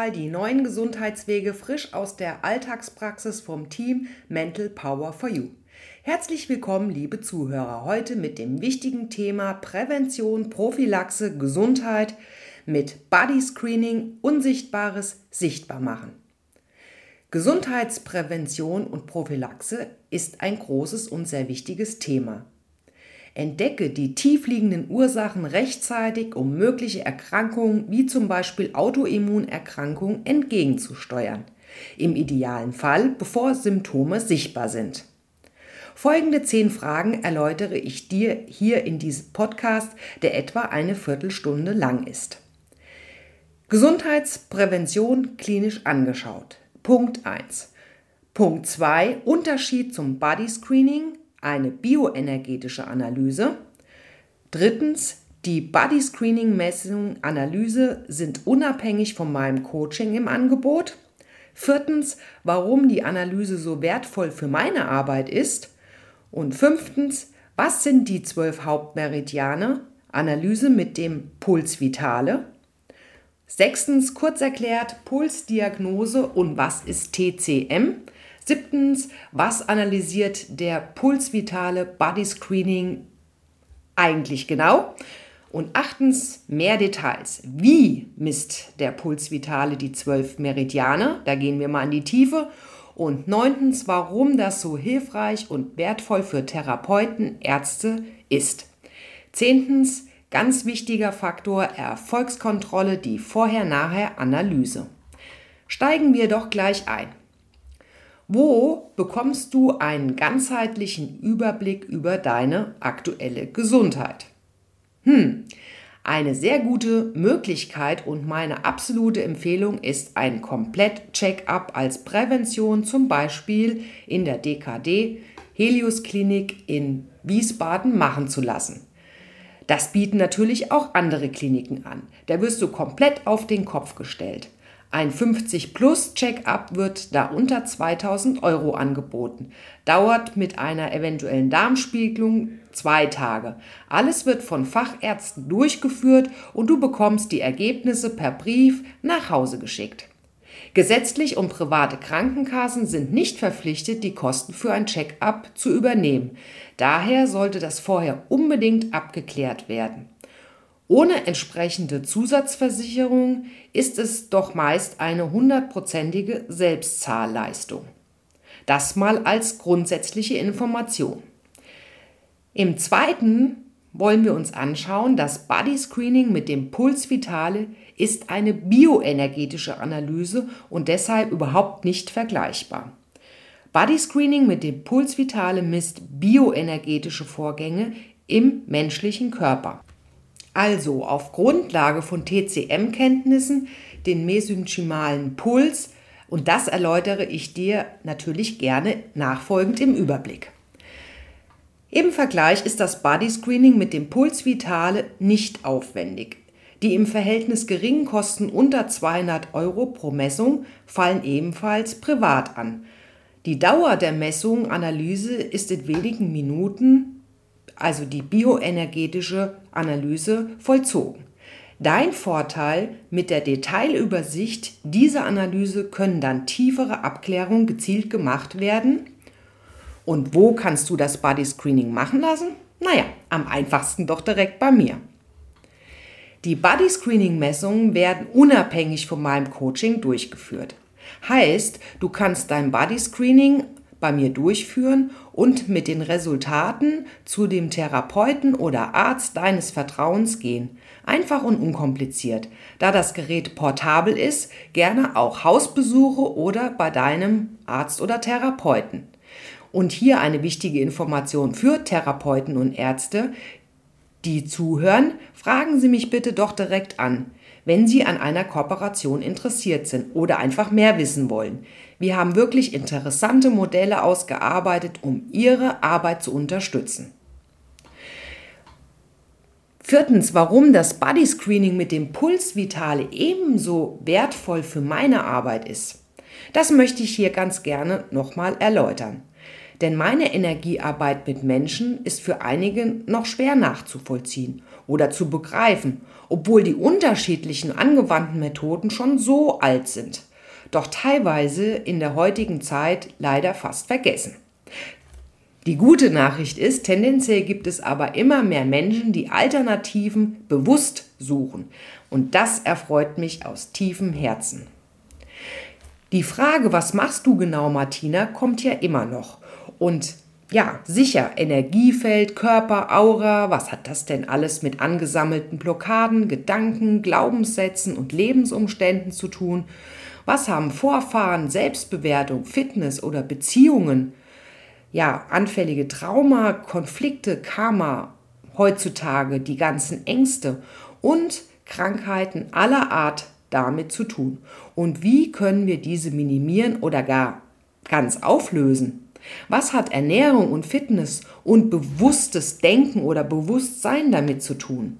Vital, die neuen Gesundheitswege frisch aus der Alltagspraxis vom Team Mental Power for You. Herzlich willkommen, liebe Zuhörer, heute mit dem wichtigen Thema Prävention, Prophylaxe, Gesundheit mit Body Screening Unsichtbares sichtbar machen. Gesundheitsprävention und Prophylaxe ist ein großes und sehr wichtiges Thema. Entdecke die tiefliegenden Ursachen rechtzeitig, um mögliche Erkrankungen wie zum Beispiel Autoimmunerkrankungen entgegenzusteuern. Im idealen Fall, bevor Symptome sichtbar sind. Folgende zehn Fragen erläutere ich dir hier in diesem Podcast, der etwa eine Viertelstunde lang ist. Gesundheitsprävention klinisch angeschaut. Punkt 1. Punkt 2. Unterschied zum Body Screening eine bioenergetische Analyse. Drittens, die Body Screening Messung Analyse sind unabhängig von meinem Coaching im Angebot. Viertens, warum die Analyse so wertvoll für meine Arbeit ist. Und fünftens, was sind die zwölf Hauptmeridiane? Analyse mit dem Puls Vitale. Sechstens, kurz erklärt, Pulsdiagnose und was ist TCM? Siebtens, was analysiert der pulsvitale Body Screening eigentlich genau? Und achtens, mehr Details. Wie misst der Pulsvitale die zwölf Meridiane? Da gehen wir mal in die Tiefe. Und neuntens, warum das so hilfreich und wertvoll für Therapeuten, Ärzte ist. Zehntens, ganz wichtiger Faktor, Erfolgskontrolle, die Vorher-Nachher-Analyse. Steigen wir doch gleich ein. Wo bekommst du einen ganzheitlichen Überblick über deine aktuelle Gesundheit? Hm, eine sehr gute Möglichkeit und meine absolute Empfehlung ist ein Komplett-Check-up als Prävention, zum Beispiel in der DKD Helios Klinik in Wiesbaden machen zu lassen. Das bieten natürlich auch andere Kliniken an. Da wirst du komplett auf den Kopf gestellt. Ein 50 Plus Check-up wird da unter 2000 Euro angeboten. Dauert mit einer eventuellen Darmspiegelung zwei Tage. Alles wird von Fachärzten durchgeführt und du bekommst die Ergebnisse per Brief nach Hause geschickt. Gesetzlich und private Krankenkassen sind nicht verpflichtet, die Kosten für ein Check-up zu übernehmen. Daher sollte das vorher unbedingt abgeklärt werden. Ohne entsprechende Zusatzversicherung ist es doch meist eine hundertprozentige Selbstzahlleistung. Das mal als grundsätzliche Information. Im zweiten wollen wir uns anschauen, das Body Screening mit dem Puls Vitale ist eine bioenergetische Analyse und deshalb überhaupt nicht vergleichbar. Body Screening mit dem Puls Vitale misst bioenergetische Vorgänge im menschlichen Körper. Also auf Grundlage von TCM-Kenntnissen den mesenchymalen Puls und das erläutere ich dir natürlich gerne nachfolgend im Überblick. Im Vergleich ist das Body Screening mit dem Puls Vitale nicht aufwendig. Die im Verhältnis geringen Kosten unter 200 Euro pro Messung fallen ebenfalls privat an. Die Dauer der Messung Analyse ist in wenigen Minuten also die bioenergetische Analyse, vollzogen. Dein Vorteil mit der Detailübersicht dieser Analyse können dann tiefere Abklärungen gezielt gemacht werden. Und wo kannst du das Body Screening machen lassen? Naja, am einfachsten doch direkt bei mir. Die Body Screening Messungen werden unabhängig von meinem Coaching durchgeführt. Heißt, du kannst dein Body Screening bei mir durchführen und mit den Resultaten zu dem Therapeuten oder Arzt deines Vertrauens gehen. Einfach und unkompliziert. Da das Gerät portabel ist, gerne auch Hausbesuche oder bei deinem Arzt oder Therapeuten. Und hier eine wichtige Information für Therapeuten und Ärzte, die zuhören, fragen Sie mich bitte doch direkt an wenn Sie an einer Kooperation interessiert sind oder einfach mehr wissen wollen. Wir haben wirklich interessante Modelle ausgearbeitet, um Ihre Arbeit zu unterstützen. Viertens, warum das Body Screening mit dem Puls Vitale ebenso wertvoll für meine Arbeit ist. Das möchte ich hier ganz gerne nochmal erläutern. Denn meine Energiearbeit mit Menschen ist für einige noch schwer nachzuvollziehen oder zu begreifen, obwohl die unterschiedlichen angewandten Methoden schon so alt sind, doch teilweise in der heutigen Zeit leider fast vergessen. Die gute Nachricht ist, tendenziell gibt es aber immer mehr Menschen, die Alternativen bewusst suchen. Und das erfreut mich aus tiefem Herzen. Die Frage, was machst du genau, Martina, kommt ja immer noch. Und ja, sicher, Energiefeld, Körper, Aura, was hat das denn alles mit angesammelten Blockaden, Gedanken, Glaubenssätzen und Lebensumständen zu tun? Was haben Vorfahren, Selbstbewertung, Fitness oder Beziehungen ja, anfällige Trauma, Konflikte, Karma, heutzutage die ganzen Ängste und Krankheiten aller Art damit zu tun. Und wie können wir diese minimieren oder gar ganz auflösen? Was hat Ernährung und Fitness und bewusstes Denken oder Bewusstsein damit zu tun?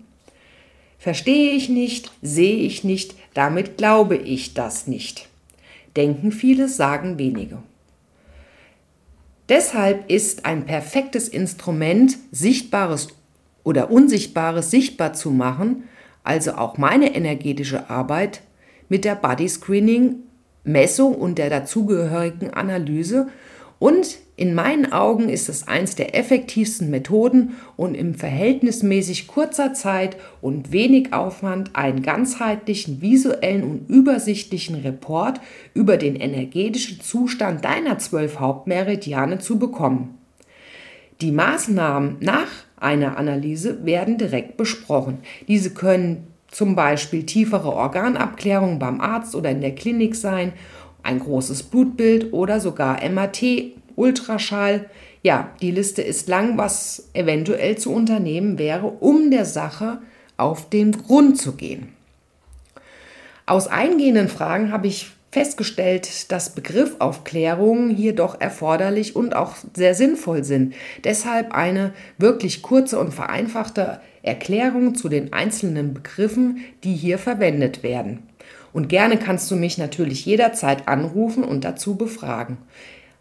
Verstehe ich nicht, sehe ich nicht, damit glaube ich das nicht. Denken viele, sagen wenige. Deshalb ist ein perfektes Instrument, Sichtbares oder Unsichtbares sichtbar zu machen, also auch meine energetische Arbeit mit der Body Screening, Messung und der dazugehörigen Analyse und in meinen Augen ist es eins der effektivsten Methoden und im verhältnismäßig kurzer Zeit und wenig Aufwand einen ganzheitlichen, visuellen und übersichtlichen Report über den energetischen Zustand deiner zwölf Hauptmeridiane zu bekommen. Die Maßnahmen nach einer Analyse werden direkt besprochen. Diese können zum Beispiel tiefere Organabklärungen beim Arzt oder in der Klinik sein, ein großes Blutbild oder sogar MRT Ultraschall. Ja, die Liste ist lang, was eventuell zu unternehmen wäre, um der Sache auf den Grund zu gehen. Aus eingehenden Fragen habe ich festgestellt, dass Begriffaufklärungen hier doch erforderlich und auch sehr sinnvoll sind. Deshalb eine wirklich kurze und vereinfachte Erklärung zu den einzelnen Begriffen, die hier verwendet werden. Und gerne kannst du mich natürlich jederzeit anrufen und dazu befragen.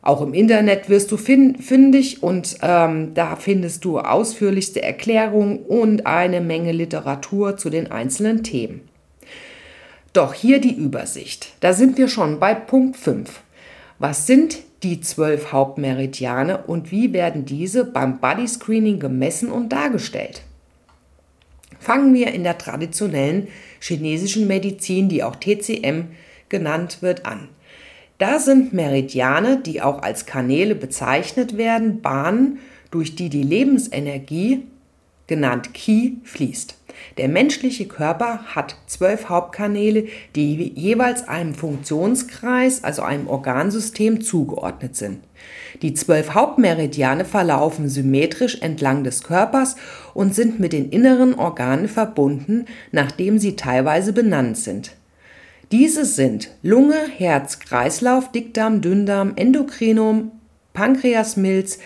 Auch im Internet wirst du fündig und ähm, da findest du ausführlichste Erklärungen und eine Menge Literatur zu den einzelnen Themen. Doch hier die Übersicht. Da sind wir schon bei Punkt 5. Was sind die zwölf Hauptmeridiane und wie werden diese beim Body Screening gemessen und dargestellt? Fangen wir in der traditionellen chinesischen Medizin, die auch TCM genannt wird, an. Da sind Meridiane, die auch als Kanäle bezeichnet werden, Bahnen, durch die die Lebensenergie, genannt Qi, fließt. Der menschliche Körper hat zwölf Hauptkanäle, die jeweils einem Funktionskreis, also einem Organsystem, zugeordnet sind. Die zwölf Hauptmeridiane verlaufen symmetrisch entlang des Körpers und sind mit den inneren Organen verbunden, nachdem sie teilweise benannt sind. Diese sind Lunge, Herz, Kreislauf, Dickdarm, Dünndarm, Endokrinum, Pankreas, Milz,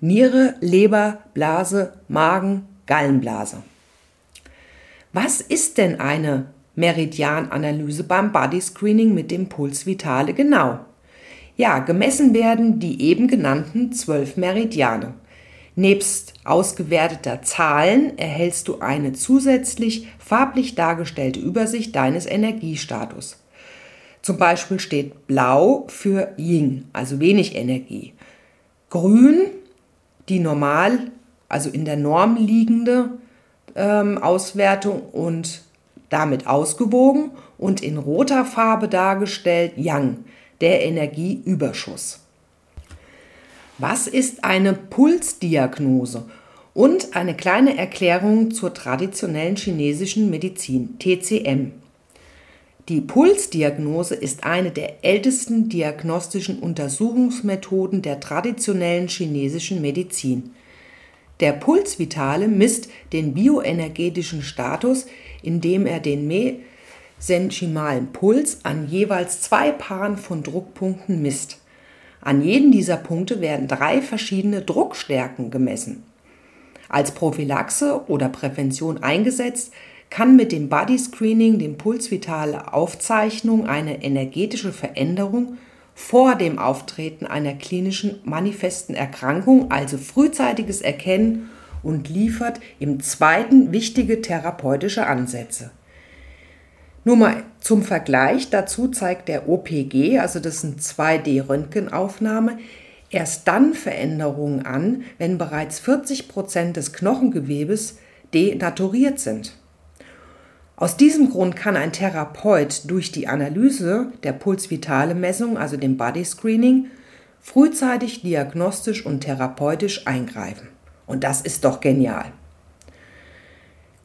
Niere, Leber, Blase, Magen, Gallenblase. Was ist denn eine Meridiananalyse beim Body Screening mit dem Puls Vitale genau? Ja, gemessen werden die eben genannten zwölf Meridiane. Nebst ausgewerteter Zahlen erhältst du eine zusätzlich farblich dargestellte Übersicht deines Energiestatus. Zum Beispiel steht Blau für Yin, also wenig Energie. Grün, die normal, also in der Norm liegende ähm, Auswertung und damit ausgewogen und in roter Farbe dargestellt Yang, der Energieüberschuss. Was ist eine Pulsdiagnose? Und eine kleine Erklärung zur traditionellen chinesischen Medizin, TCM. Die Pulsdiagnose ist eine der ältesten diagnostischen Untersuchungsmethoden der traditionellen chinesischen Medizin. Der Pulsvitale misst den bioenergetischen Status, indem er den mesenchymalen Puls an jeweils zwei Paaren von Druckpunkten misst. An jedem dieser Punkte werden drei verschiedene Druckstärken gemessen. Als Prophylaxe oder Prävention eingesetzt, kann mit dem Body Screening, dem pulsvitale Aufzeichnung, eine energetische Veränderung vor dem Auftreten einer klinischen manifesten Erkrankung, also frühzeitiges Erkennen und liefert im zweiten wichtige therapeutische Ansätze. Nur mal zum Vergleich, dazu zeigt der OPG, also das sind 2D-Röntgenaufnahme, erst dann Veränderungen an, wenn bereits 40 Prozent des Knochengewebes denaturiert sind. Aus diesem Grund kann ein Therapeut durch die Analyse der pulsvitale Messung, also dem Body Screening, frühzeitig diagnostisch und therapeutisch eingreifen. Und das ist doch genial.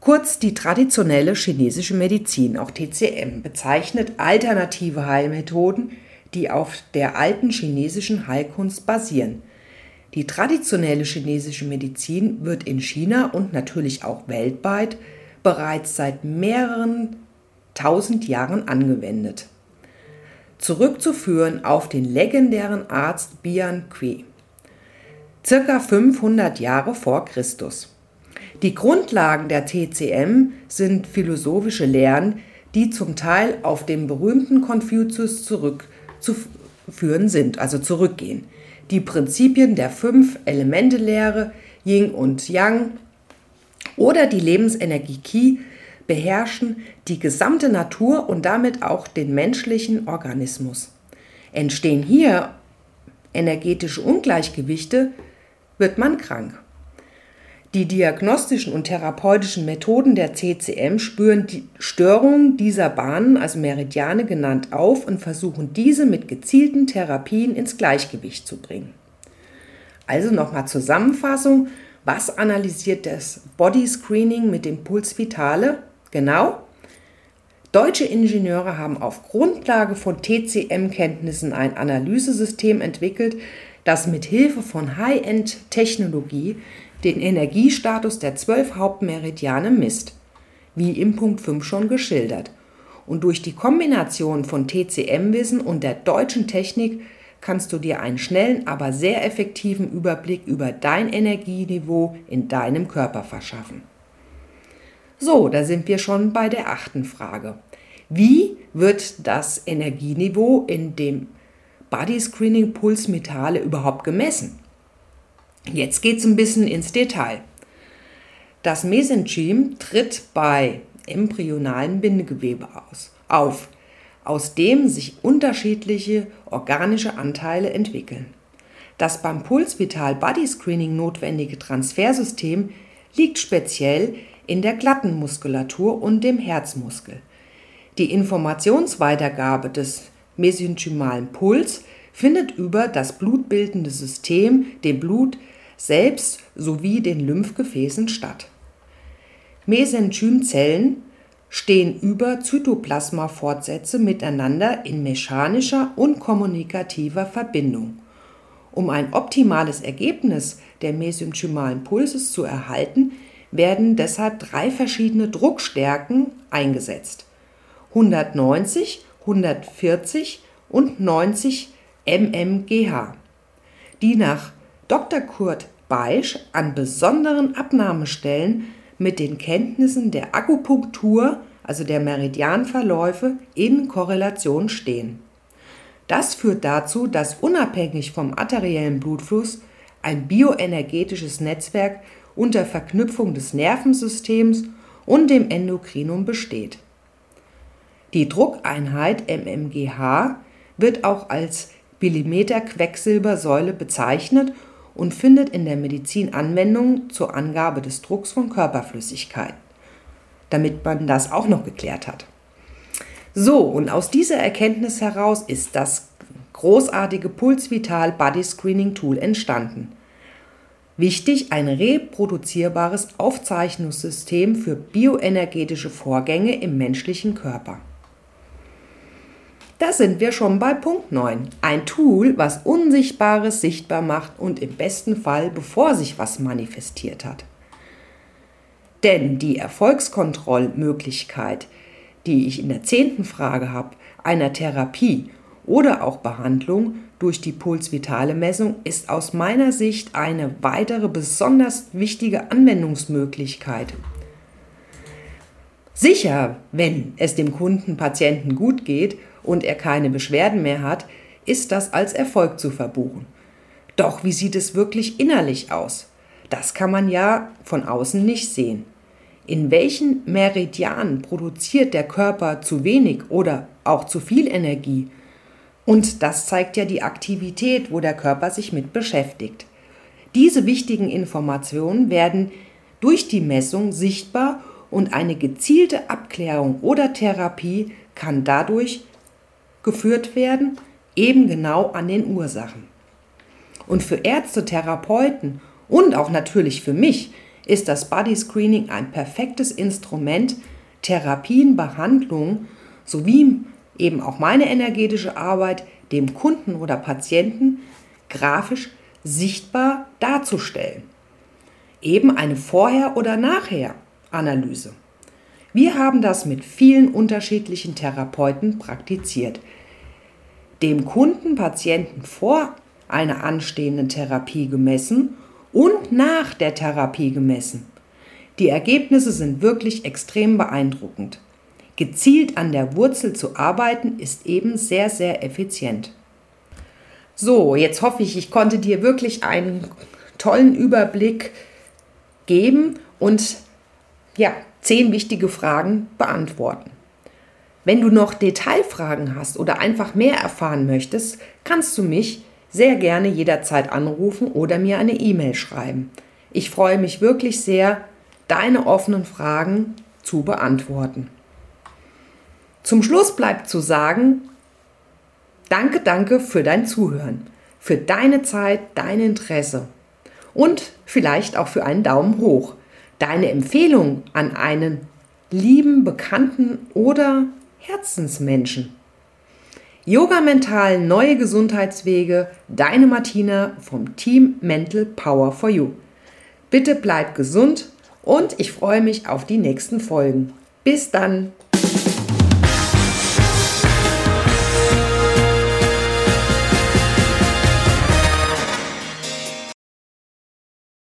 Kurz die traditionelle chinesische Medizin, auch TCM, bezeichnet alternative Heilmethoden, die auf der alten chinesischen Heilkunst basieren. Die traditionelle chinesische Medizin wird in China und natürlich auch weltweit bereits seit mehreren tausend Jahren angewendet. Zurückzuführen auf den legendären Arzt Bian Kui. Circa 500 Jahre vor Christus. Die Grundlagen der TCM sind philosophische Lehren, die zum Teil auf den berühmten Konfuzius zurückzuführen sind, also zurückgehen. Die Prinzipien der fünf Elemente-Lehre, Yin und Yang, oder die Lebensenergie Qi beherrschen die gesamte Natur und damit auch den menschlichen Organismus. Entstehen hier energetische Ungleichgewichte, wird man krank. Die diagnostischen und therapeutischen Methoden der CCM spüren die Störungen dieser Bahnen, also Meridiane genannt, auf und versuchen diese mit gezielten Therapien ins Gleichgewicht zu bringen. Also nochmal Zusammenfassung. Was analysiert das Body Screening mit dem Puls Vitale? Genau. Deutsche Ingenieure haben auf Grundlage von TCM-Kenntnissen ein Analysesystem entwickelt, das mit Hilfe von High-End-Technologie den Energiestatus der zwölf Hauptmeridiane misst, wie im Punkt 5 schon geschildert. Und durch die Kombination von TCM-Wissen und der deutschen Technik kannst du dir einen schnellen, aber sehr effektiven Überblick über dein Energieniveau in deinem Körper verschaffen. So, da sind wir schon bei der achten Frage. Wie wird das Energieniveau in dem Body Screening Pulsmetale überhaupt gemessen? Jetzt geht es ein bisschen ins Detail. Das Mesenchym tritt bei embryonalen Bindegewebe aus, auf aus dem sich unterschiedliche organische Anteile entwickeln. Das beim Pulsvital Body Screening notwendige Transfersystem liegt speziell in der glatten Muskulatur und dem Herzmuskel. Die Informationsweitergabe des mesenchymalen Puls findet über das blutbildende System, dem Blut selbst sowie den Lymphgefäßen statt. Mesenchymzellen stehen über Zytoplasma-Fortsätze miteinander in mechanischer und kommunikativer Verbindung. Um ein optimales Ergebnis der mesenchymalen Pulses zu erhalten, werden deshalb drei verschiedene Druckstärken eingesetzt. 190, 140 und 90 mmGh, die nach Dr. Kurt Beisch an besonderen Abnahmestellen mit den Kenntnissen der Akupunktur, also der Meridianverläufe, in Korrelation stehen. Das führt dazu, dass unabhängig vom arteriellen Blutfluss ein bioenergetisches Netzwerk unter Verknüpfung des Nervensystems und dem Endokrinum besteht. Die Druckeinheit mmGh wird auch als Millimeter Quecksilbersäule bezeichnet und findet in der Medizin Anwendung zur Angabe des Drucks von Körperflüssigkeit, damit man das auch noch geklärt hat. So, und aus dieser Erkenntnis heraus ist das großartige Pulsvital Body Screening Tool entstanden. Wichtig, ein reproduzierbares Aufzeichnungssystem für bioenergetische Vorgänge im menschlichen Körper. Da sind wir schon bei Punkt 9. Ein Tool, was Unsichtbares sichtbar macht und im besten Fall, bevor sich was manifestiert hat. Denn die Erfolgskontrollmöglichkeit, die ich in der zehnten Frage habe, einer Therapie oder auch Behandlung durch die pulsvitale Messung ist aus meiner Sicht eine weitere besonders wichtige Anwendungsmöglichkeit. Sicher, wenn es dem Kunden, Patienten gut geht und er keine Beschwerden mehr hat, ist das als Erfolg zu verbuchen. Doch wie sieht es wirklich innerlich aus? Das kann man ja von außen nicht sehen. In welchen Meridianen produziert der Körper zu wenig oder auch zu viel Energie? Und das zeigt ja die Aktivität, wo der Körper sich mit beschäftigt. Diese wichtigen Informationen werden durch die Messung sichtbar und eine gezielte Abklärung oder Therapie kann dadurch geführt werden, eben genau an den Ursachen. Und für Ärzte, Therapeuten und auch natürlich für mich ist das Body Screening ein perfektes Instrument, Therapien, Behandlungen sowie eben auch meine energetische Arbeit dem Kunden oder Patienten grafisch sichtbar darzustellen. Eben eine Vorher- oder Nachher-Analyse. Wir haben das mit vielen unterschiedlichen Therapeuten praktiziert. Dem Kunden, Patienten vor einer anstehenden Therapie gemessen und nach der Therapie gemessen. Die Ergebnisse sind wirklich extrem beeindruckend. Gezielt an der Wurzel zu arbeiten ist eben sehr, sehr effizient. So, jetzt hoffe ich, ich konnte dir wirklich einen tollen Überblick geben und ja, zehn wichtige Fragen beantworten. Wenn du noch Detailfragen hast oder einfach mehr erfahren möchtest, kannst du mich sehr gerne jederzeit anrufen oder mir eine E-Mail schreiben. Ich freue mich wirklich sehr, deine offenen Fragen zu beantworten. Zum Schluss bleibt zu sagen, danke, danke für dein Zuhören, für deine Zeit, dein Interesse und vielleicht auch für einen Daumen hoch. Deine Empfehlung an einen lieben, bekannten oder Herzensmenschen. Yoga Mental Neue Gesundheitswege, deine Martina vom Team Mental Power for You. Bitte bleib gesund und ich freue mich auf die nächsten Folgen. Bis dann!